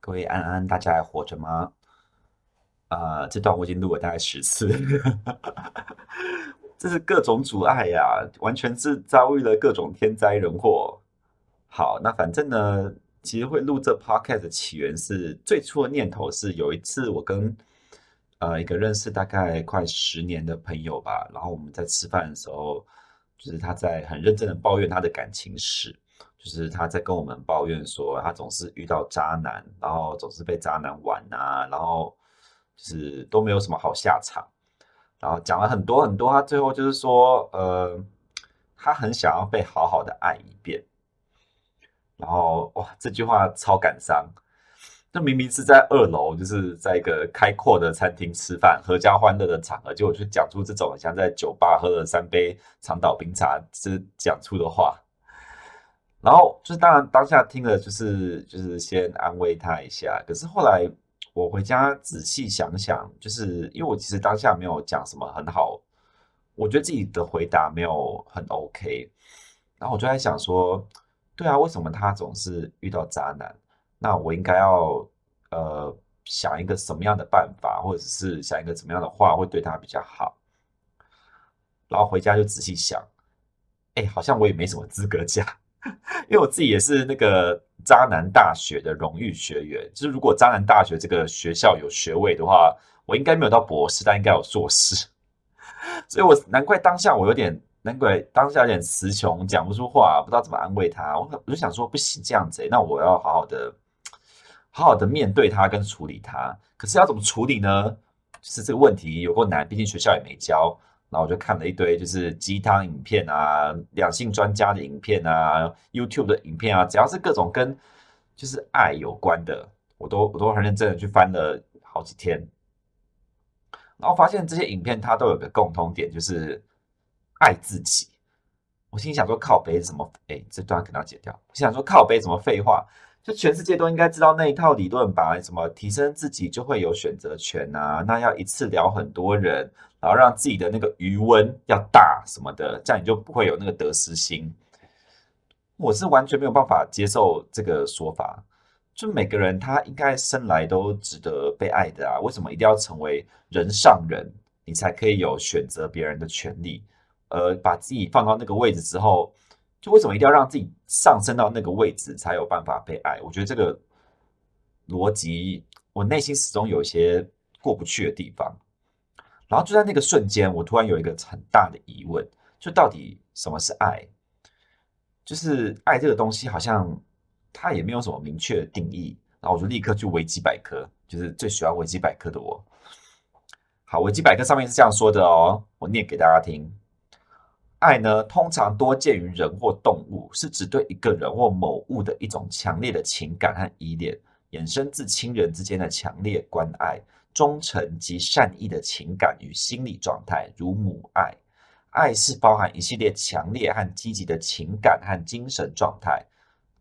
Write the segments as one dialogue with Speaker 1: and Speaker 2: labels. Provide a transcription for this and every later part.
Speaker 1: 各位安安，大家还活着吗？啊、这段我已经录了大概十次，这是各种阻碍呀，完全是遭遇了各种天灾人祸。好，那反正呢，其实会录这 podcast 的起源是最初的念头是有一次我跟呃一个认识大概快十年的朋友吧，然后我们在吃饭的时候，就是他在很认真的抱怨他的感情史。就是他在跟我们抱怨说，他总是遇到渣男，然后总是被渣男玩啊，然后就是都没有什么好下场，然后讲了很多很多，他最后就是说，呃，他很想要被好好的爱一遍，然后哇，这句话超感伤，这明明是在二楼，就是在一个开阔的餐厅吃饭，阖家欢乐的场合，结果就讲出这种像在酒吧喝了三杯长岛冰茶是讲出的话。然后就是，当然当下听了，就是就是先安慰他一下。可是后来我回家仔细想想，就是因为我其实当下没有讲什么很好，我觉得自己的回答没有很 OK。然后我就在想说，对啊，为什么他总是遇到渣男？那我应该要呃想一个什么样的办法，或者是想一个怎么样的话会对他比较好？然后回家就仔细想，哎，好像我也没什么资格讲。因为我自己也是那个渣男大学的荣誉学员，就是如果渣男大学这个学校有学位的话，我应该没有到博士，但应该有硕士。所以我难怪当下我有点，难怪当下有点词穷，讲不出话，不知道怎么安慰他。我我就想说，不行这样子，那我要好好的，好好的面对他跟处理他。可是要怎么处理呢？就是这个问题有够难，毕竟学校也没教。然后我就看了一堆，就是鸡汤影片啊，两性专家的影片啊，YouTube 的影片啊，只要是各种跟就是爱有关的，我都我都很认真的去翻了好几天。然后发现这些影片它都有个共通点，就是爱自己。我心想说靠背怎么？哎，这段可能要剪掉。我心想说靠背怎么废话？就全世界都应该知道那一套理论吧？什么提升自己就会有选择权啊？那要一次聊很多人，然后让自己的那个余温要大什么的，这样你就不会有那个得失心。我是完全没有办法接受这个说法。就每个人他应该生来都值得被爱的啊，为什么一定要成为人上人，你才可以有选择别人的权利？而把自己放到那个位置之后。就为什么一定要让自己上升到那个位置才有办法被爱？我觉得这个逻辑，我内心始终有一些过不去的地方。然后就在那个瞬间，我突然有一个很大的疑问：就到底什么是爱？就是爱这个东西，好像它也没有什么明确的定义。然后我就立刻去维基百科，就是最喜欢维基百科的我。好，维基百科上面是这样说的哦，我念给大家听。爱呢，通常多见于人或动物，是指对一个人或某物的一种强烈的情感和依恋，衍生自亲人之间的强烈关爱、忠诚及善意的情感与心理状态，如母爱。爱是包含一系列强烈和积极的情感和精神状态。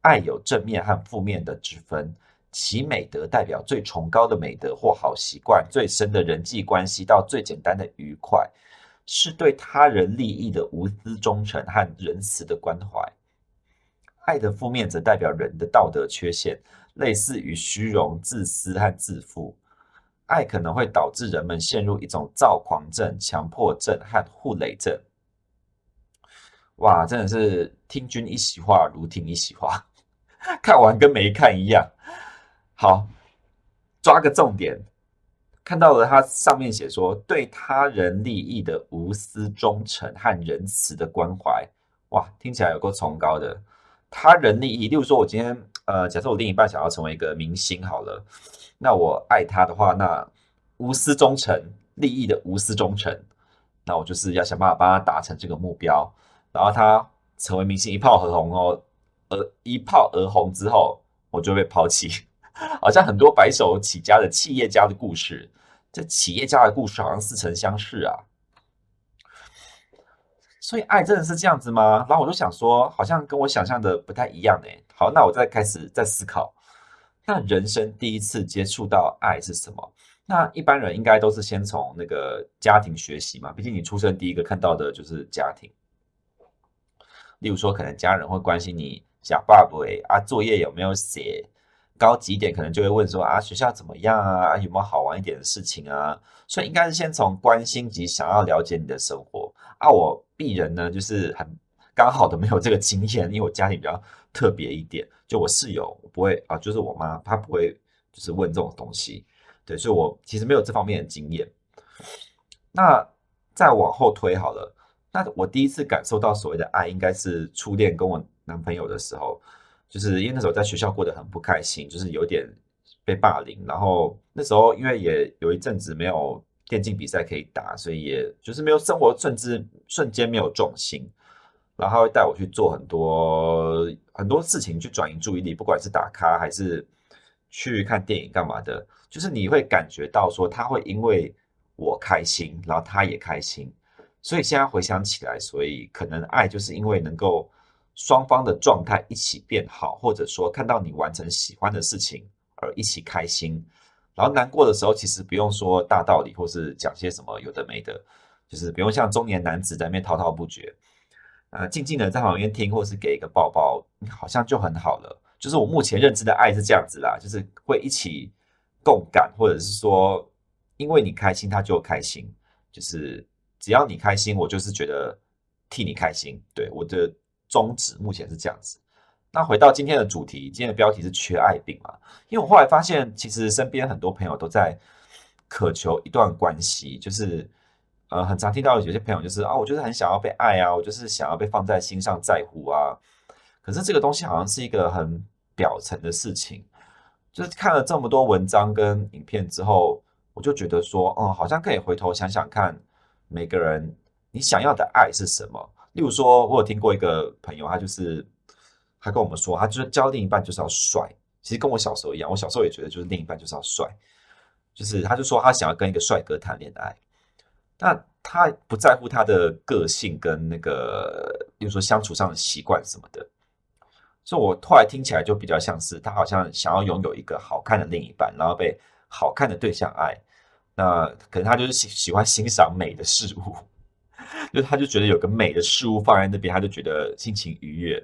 Speaker 1: 爱有正面和负面的之分，其美德代表最崇高的美德或好习惯，最深的人际关系到最简单的愉快。是对他人利益的无私忠诚和仁慈的关怀。爱的负面则代表人的道德缺陷，类似于虚荣、自私和自负。爱可能会导致人们陷入一种躁狂症、强迫症和互累症。哇，真的是听君一席话，如听一席话，看完跟没看一样。好，抓个重点。看到了，它上面写说，对他人利益的无私忠诚和仁慈的关怀，哇，听起来有够崇高的。他人利益，例如说，我今天呃，假设我另一半想要成为一个明星，好了，那我爱他的话，那无私忠诚，利益的无私忠诚，那我就是要想办法帮他达成这个目标，然后他成为明星，一炮而红哦，而一炮而红之后，我就被抛弃，好像很多白手起家的企业家的故事。这企业家的故事好像似曾相识啊，所以爱真的是这样子吗？然后我就想说，好像跟我想象的不太一样哎。好，那我再开始再思考，那人生第一次接触到爱是什么？那一般人应该都是先从那个家庭学习嘛，毕竟你出生第一个看到的就是家庭。例如说，可能家人会关心你小爸爸啊，作业有没有写。高级一点，可能就会问说啊，学校怎么样啊？有没有好玩一点的事情啊？所以应该是先从关心及想要了解你的生活啊。我鄙人呢，就是很刚好的没有这个经验，因为我家庭比较特别一点，就我室友不会啊，就是我妈她不会就是问这种东西，对，所以我其实没有这方面的经验。那再往后推好了，那我第一次感受到所谓的爱，应该是初恋跟我男朋友的时候。就是因为那时候在学校过得很不开心，就是有点被霸凌，然后那时候因为也有一阵子没有电竞比赛可以打，所以也就是没有生活，甚至瞬间没有重心。然后他会带我去做很多很多事情去转移注意力，不管是打卡还是去看电影干嘛的，就是你会感觉到说他会因为我开心，然后他也开心。所以现在回想起来，所以可能爱就是因为能够。双方的状态一起变好，或者说看到你完成喜欢的事情而一起开心，然后难过的时候，其实不用说大道理，或是讲些什么有的没的，就是不用像中年男子在那边滔滔不绝，呃，静静的在旁边听，或是给一个抱抱，好像就很好了。就是我目前认知的爱是这样子啦，就是会一起共感，或者是说因为你开心他就开心，就是只要你开心，我就是觉得替你开心。对，我的。宗旨目前是这样子。那回到今天的主题，今天的标题是缺爱病嘛？因为我后来发现，其实身边很多朋友都在渴求一段关系，就是呃，很常听到有些朋友就是啊，我就是很想要被爱啊，我就是想要被放在心上在乎啊。可是这个东西好像是一个很表层的事情。就是看了这么多文章跟影片之后，我就觉得说，嗯，好像可以回头想想看，每个人你想要的爱是什么。例如说，我有听过一个朋友，他就是他跟我们说，他就是交另一半就是要帅。其实跟我小时候一样，我小时候也觉得就是另一半就是要帅，就是他就说他想要跟一个帅哥谈恋爱。那他不在乎他的个性跟那个，例如说相处上的习惯什么的。所以我后来听起来就比较像是他好像想要拥有一个好看的另一半，然后被好看的对象爱。那可能他就是喜喜欢欣赏美的事物。就他就觉得有个美的事物放在那边，他就觉得心情愉悦。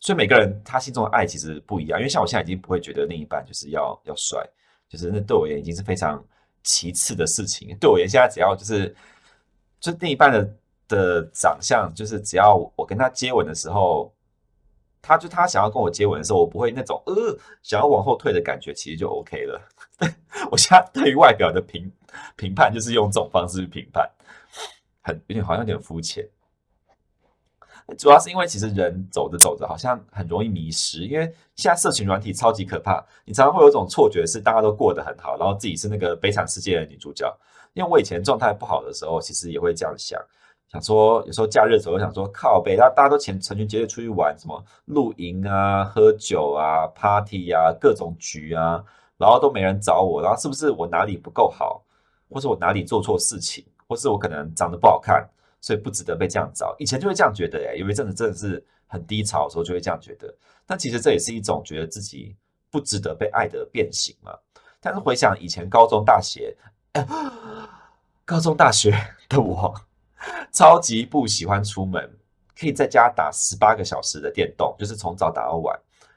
Speaker 1: 所以每个人他心中的爱其实不一样。因为像我现在已经不会觉得另一半就是要要帅，就是那对我而言已经是非常其次的事情。对我而言，现在只要就是就另一半的的长相，就是只要我跟他接吻的时候，他就他想要跟我接吻的时候，我不会那种呃想要往后退的感觉，其实就 OK 了。我现在对于外表的评评判，就是用这种方式去评判。很有点好像有点肤浅，主要是因为其实人走着走着好像很容易迷失，因为现在社群软体超级可怕，你常常会有种错觉是大家都过得很好，然后自己是那个悲惨世界的女主角。因为我以前状态不好的时候，其实也会这样想，想说有时候假日的时候想说靠北，大大家都前成群结队出去玩，什么露营啊、喝酒啊、party 啊、各种局啊，然后都没人找我，然后是不是我哪里不够好，或是我哪里做错事情？或是我可能长得不好看，所以不值得被这样找。以前就会这样觉得，哎，有一阵子真的是很低潮的时候，就会这样觉得。但其实这也是一种觉得自己不值得被爱的变形嘛。但是回想以前高中、大学，高中、大学的我，超级不喜欢出门，可以在家打十八个小时的电动，就是从早打到晚。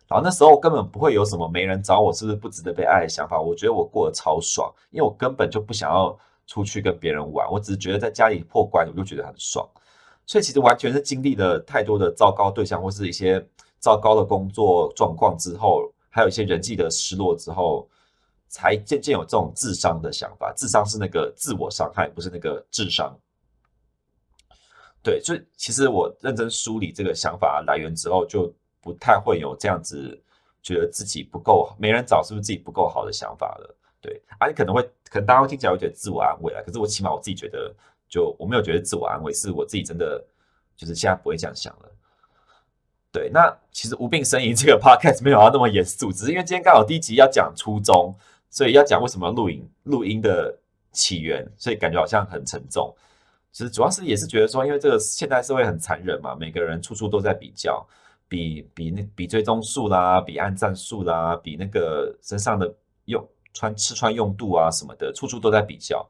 Speaker 1: 然后那时候根本不会有什么没人找我，是不是不值得被爱的想法。我觉得我过得超爽，因为我根本就不想要。出去跟别人玩，我只是觉得在家里破关，我就觉得很爽。所以其实完全是经历了太多的糟糕对象，或是一些糟糕的工作状况之后，还有一些人际的失落之后，才渐渐有这种自伤的想法。自伤是那个自我伤害，不是那个智商。对，所以其实我认真梳理这个想法来源之后，就不太会有这样子觉得自己不够，没人找是不是自己不够好的想法了。对，啊，你可能会，可能大家会听起来会觉得自我安慰啊，可是我起码我自己觉得，就我没有觉得自我安慰，是我自己真的就是现在不会这样想了。对，那其实无病呻吟这个 podcast 没有要那么严肃，只是因为今天刚好第一集要讲初衷，所以要讲为什么录音录音的起源，所以感觉好像很沉重。其实主要是也是觉得说，因为这个现代社会很残忍嘛，每个人处处都在比较，比比那比追踪数啦，比按赞数啦，比那个身上的用。穿吃穿用度啊什么的，处处都在比较，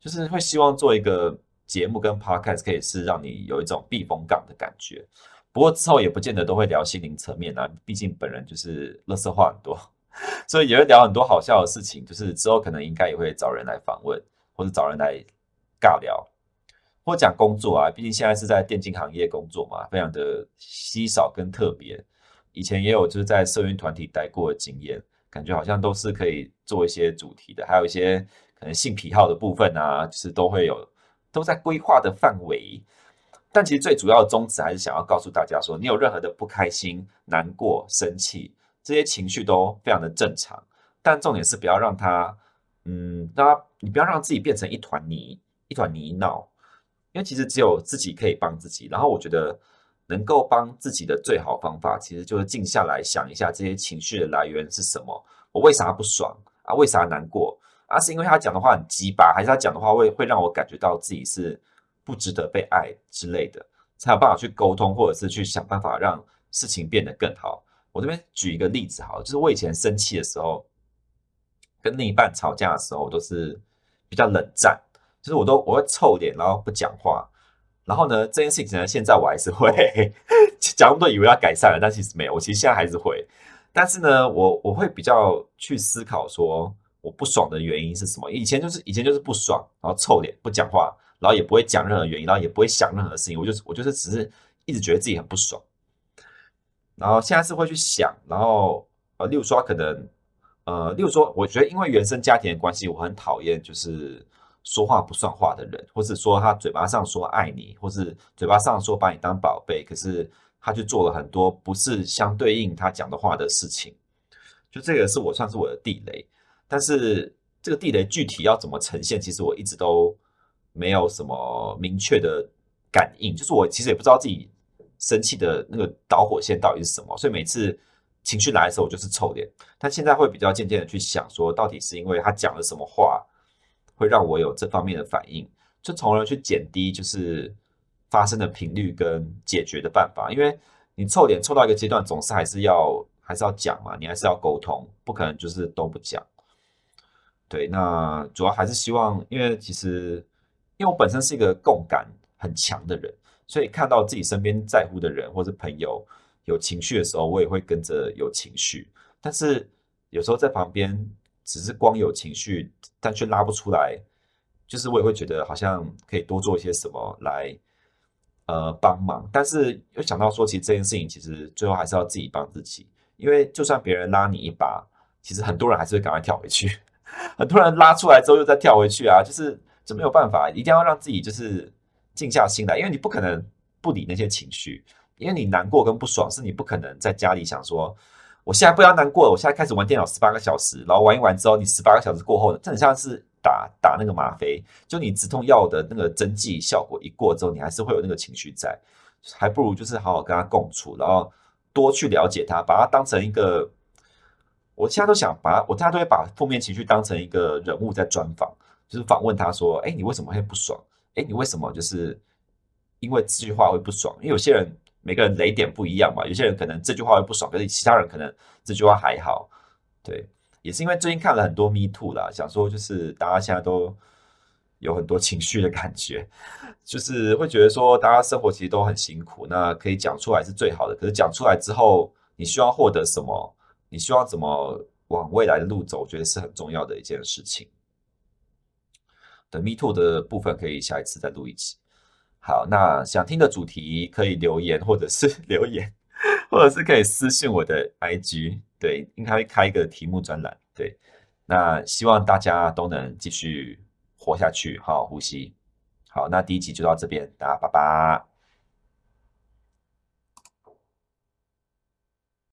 Speaker 1: 就是会希望做一个节目跟 podcast 可以是让你有一种避风港的感觉。不过之后也不见得都会聊心灵层面啊，毕竟本人就是垃圾话很多，所以也会聊很多好笑的事情。就是之后可能应该也会找人来访问，或者找人来尬聊，或讲工作啊。毕竟现在是在电竞行业工作嘛，非常的稀少跟特别。以前也有就是在社运团体待过的经验，感觉好像都是可以做一些主题的，还有一些可能性癖好的部分啊，就是都会有都在规划的范围。但其实最主要的宗旨还是想要告诉大家说，你有任何的不开心、难过、生气，这些情绪都非常的正常。但重点是不要让它，嗯，让它，你不要让自己变成一团泥、一团泥淖，因为其实只有自己可以帮自己。然后我觉得。能够帮自己的最好方法，其实就是静下来想一下这些情绪的来源是什么。我为啥不爽啊？为啥难过啊？是因为他讲的话很鸡巴，还是他讲的话会会让我感觉到自己是不值得被爱之类的，才有办法去沟通，或者是去想办法让事情变得更好。我这边举一个例子，好，就是我以前生气的时候，跟另一半吵架的时候，都是比较冷战，就是我都我会臭脸，然后不讲话。然后呢，这件事情呢，现在我还是会讲那么多，以为要改善了，但其实没有。我其实现在还是会，但是呢，我我会比较去思考说，我不爽的原因是什么？以前就是以前就是不爽，然后臭脸不讲话，然后也不会讲任何原因，然后也不会想任何事情。我就是我就是只是一直觉得自己很不爽。然后现在是会去想，然后呃，例如说可能呃，例如说，我觉得因为原生家庭的关系，我很讨厌就是。说话不算话的人，或是说他嘴巴上说爱你，或是嘴巴上说把你当宝贝，可是他去做了很多不是相对应他讲的话的事情，就这个是我算是我的地雷。但是这个地雷具体要怎么呈现，其实我一直都没有什么明确的感应，就是我其实也不知道自己生气的那个导火线到底是什么，所以每次情绪来的时候，我就是臭脸。但现在会比较渐渐的去想说，到底是因为他讲了什么话。会让我有这方面的反应，就从而去减低就是发生的频率跟解决的办法。因为你臭脸臭到一个阶段，总是还是要还是要讲嘛，你还是要沟通，不可能就是都不讲。对，那主要还是希望，因为其实因为我本身是一个共感很强的人，所以看到自己身边在乎的人或者朋友有情绪的时候，我也会跟着有情绪。但是有时候在旁边。只是光有情绪，但却拉不出来，就是我也会觉得好像可以多做一些什么来，呃，帮忙。但是又想到说，其实这件事情其实最后还是要自己帮自己，因为就算别人拉你一把，其实很多人还是会赶快跳回去，很多人拉出来之后又再跳回去啊，就是就没有办法，一定要让自己就是静下心来，因为你不可能不理那些情绪，因为你难过跟不爽是你不可能在家里想说。我现在不要难过了，我现在开始玩电脑十八个小时，然后玩一玩之后，你十八个小时过后，这很像是打打那个吗啡，就你止痛药的那个针剂效果一过之后，你还是会有那个情绪在，还不如就是好好跟他共处，然后多去了解他，把他当成一个，我现在都想把，我现在都会把负面情绪当成一个人物在专访，就是访问他说，哎，你为什么会不爽？哎，你为什么就是因为这句话会不爽？因为有些人。每个人雷点不一样嘛，有些人可能这句话会不爽，可是其他人可能这句话还好。对，也是因为最近看了很多 Me Too 啦，想说就是大家现在都有很多情绪的感觉，就是会觉得说大家生活其实都很辛苦，那可以讲出来是最好的。可是讲出来之后，你希望获得什么？你希望怎么往未来的路走？我觉得是很重要的一件事情。等 Me Too 的部分可以下一次再录一集。好，那想听的主题可以留言，或者是 留言，或者是可以私信我的 IG，对，应该会开一个题目专栏，对，那希望大家都能继续活下去，好好呼吸。好，那第一集就到这边，大家拜拜。